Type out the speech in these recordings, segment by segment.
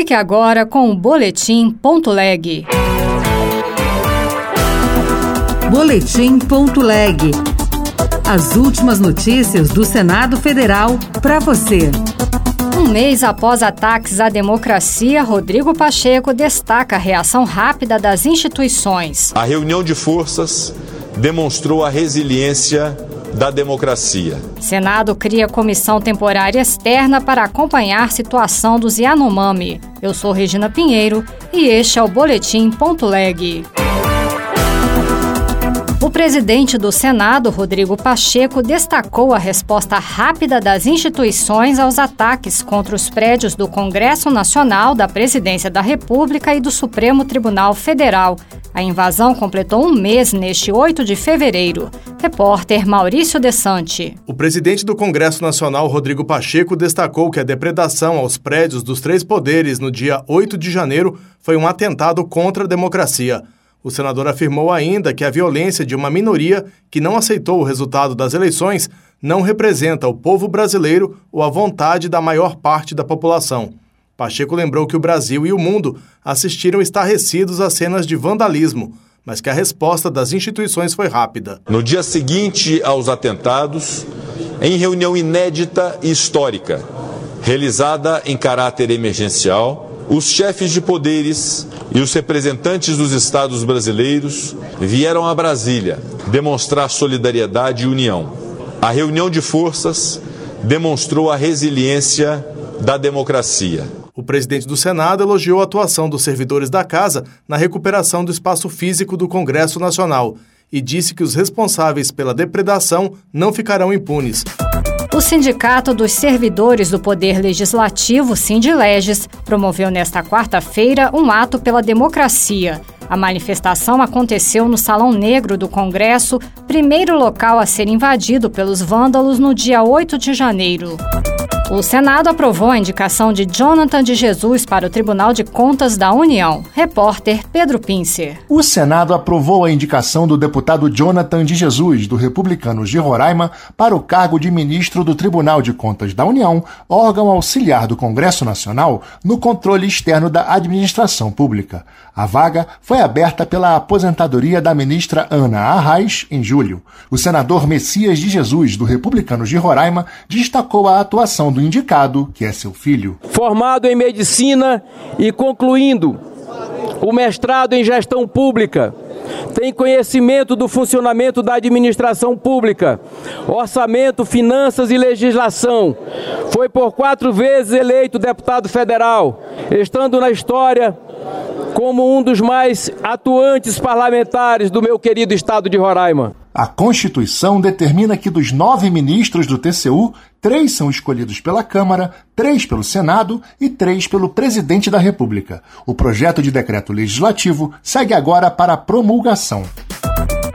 Fique agora com o Boletim Ponto Leg. Boletim Ponto Leg. As últimas notícias do Senado Federal para você. Um mês após ataques à democracia, Rodrigo Pacheco destaca a reação rápida das instituições. A reunião de forças demonstrou a resiliência da democracia. Senado cria comissão temporária externa para acompanhar situação dos Yanomami. Eu sou Regina Pinheiro e este é o Boletim Ponto Leg. O presidente do Senado, Rodrigo Pacheco, destacou a resposta rápida das instituições aos ataques contra os prédios do Congresso Nacional, da Presidência da República e do Supremo Tribunal Federal. A invasão completou um mês neste 8 de fevereiro. Repórter Maurício Desante. O presidente do Congresso Nacional, Rodrigo Pacheco, destacou que a depredação aos prédios dos três poderes no dia 8 de janeiro foi um atentado contra a democracia. O senador afirmou ainda que a violência de uma minoria que não aceitou o resultado das eleições não representa o povo brasileiro ou a vontade da maior parte da população. Pacheco lembrou que o Brasil e o mundo assistiram estarrecidos a cenas de vandalismo, mas que a resposta das instituições foi rápida. No dia seguinte aos atentados, em reunião inédita e histórica, realizada em caráter emergencial, os chefes de poderes e os representantes dos estados brasileiros vieram a Brasília demonstrar solidariedade e união. A reunião de forças demonstrou a resiliência da democracia. O presidente do Senado elogiou a atuação dos servidores da casa na recuperação do espaço físico do Congresso Nacional e disse que os responsáveis pela depredação não ficarão impunes. O Sindicato dos Servidores do Poder Legislativo, Sindileges, promoveu nesta quarta-feira um ato pela democracia. A manifestação aconteceu no Salão Negro do Congresso, primeiro local a ser invadido pelos vândalos no dia 8 de janeiro. O Senado aprovou a indicação de Jonathan de Jesus para o Tribunal de Contas da União. Repórter Pedro Pincer. O Senado aprovou a indicação do deputado Jonathan de Jesus, do Republicanos de Roraima, para o cargo de ministro do Tribunal de Contas da União, órgão auxiliar do Congresso Nacional no controle externo da administração pública. A vaga foi aberta pela aposentadoria da ministra Ana Arraes em julho. O senador Messias de Jesus, do Republicanos de Roraima, destacou a atuação do do indicado, que é seu filho. Formado em medicina e concluindo o mestrado em gestão pública, tem conhecimento do funcionamento da administração pública, orçamento, finanças e legislação. Foi por quatro vezes eleito deputado federal, estando na história como um dos mais atuantes parlamentares do meu querido estado de Roraima. A Constituição determina que dos nove ministros do TCU, três são escolhidos pela Câmara, três pelo Senado e três pelo Presidente da República. O projeto de decreto legislativo segue agora para promulgação.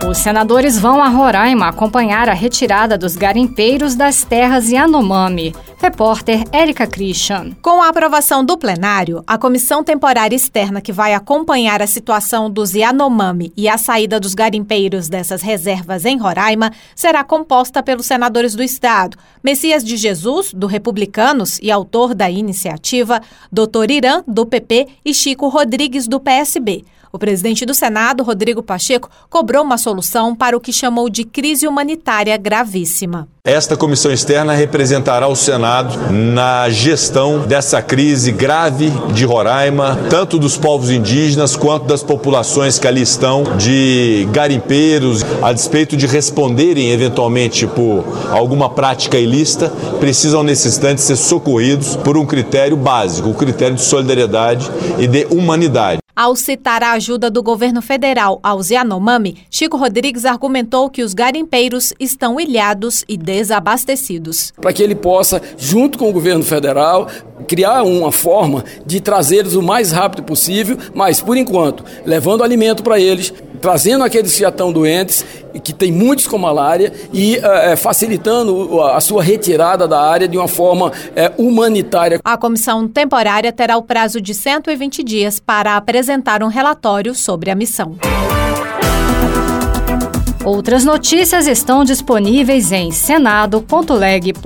Os senadores vão a Roraima acompanhar a retirada dos garimpeiros das terras Yanomami. Repórter Érica Christian. Com a aprovação do plenário, a comissão temporária externa que vai acompanhar a situação dos Yanomami e a saída dos garimpeiros dessas reservas em Roraima será composta pelos senadores do Estado, Messias de Jesus, do Republicanos e autor da iniciativa, Dr. Irã, do PP e Chico Rodrigues, do PSB. O presidente do Senado, Rodrigo Pacheco, cobrou uma solução para o que chamou de crise humanitária gravíssima. Esta comissão externa representará o Senado na gestão dessa crise grave de Roraima, tanto dos povos indígenas quanto das populações que ali estão, de garimpeiros, a despeito de responderem eventualmente por alguma prática ilícita, precisam nesse instante ser socorridos por um critério básico, o critério de solidariedade e de humanidade. Ao citar a ajuda do governo federal aos Yanomami, Chico Rodrigues argumentou que os garimpeiros estão ilhados e desabastecidos. Para que ele possa, junto com o governo federal, criar uma forma de trazê-los o mais rápido possível, mas por enquanto, levando alimento para eles, trazendo aqueles que já estão doentes, que tem muitos com malária, e é, facilitando a sua retirada da área de uma forma é, humanitária. A comissão temporária terá o prazo de 120 dias para apresentar um relatório sobre a missão. Outras notícias estão disponíveis em senado.leg.br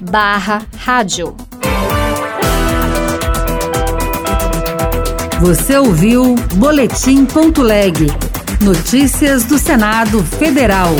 barra rádio. Você ouviu Boletim.leg. Notícias do Senado Federal.